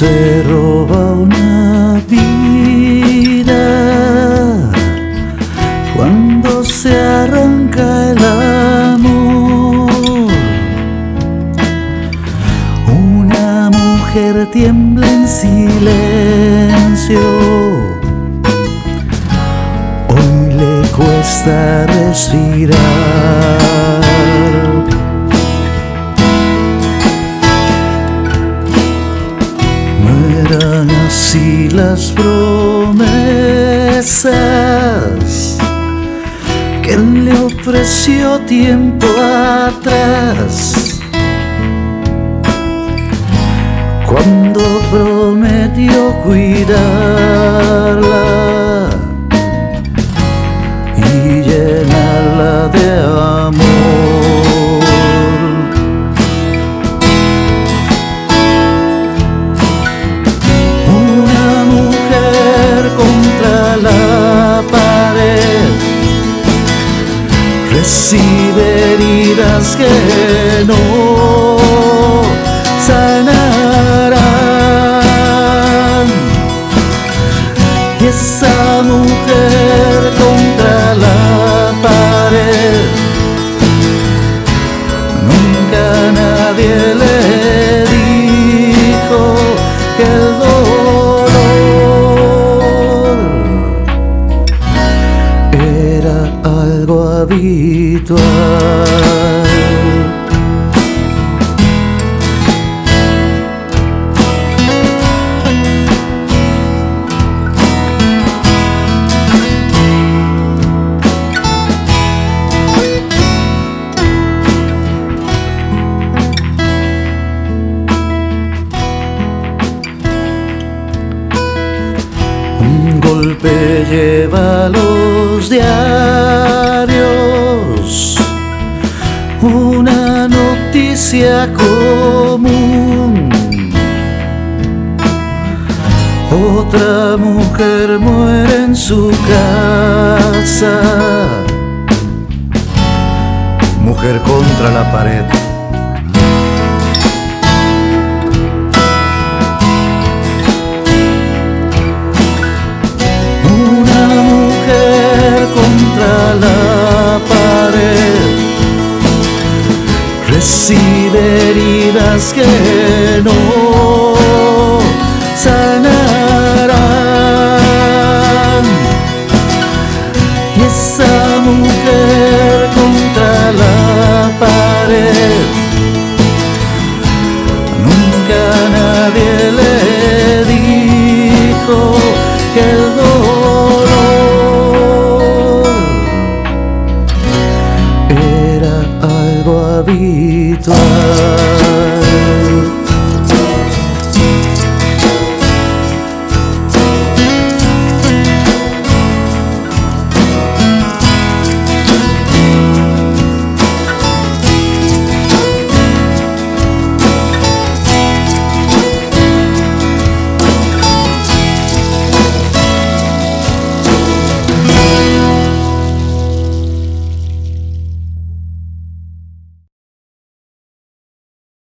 se roba una vida cuando se arranca el amor. Una mujer tiembla en silencio. Hoy le cuesta respirar. Las promesas que él le ofreció tiempo atrás. Cuando prometió cuidarla y llenarla de amor. Recibe heridas que no Un golpe lleva los diarios, una noticia común. Otra mujer muere en su casa. Mujer contra la pared. Una mujer contra la recibe heridas que no 了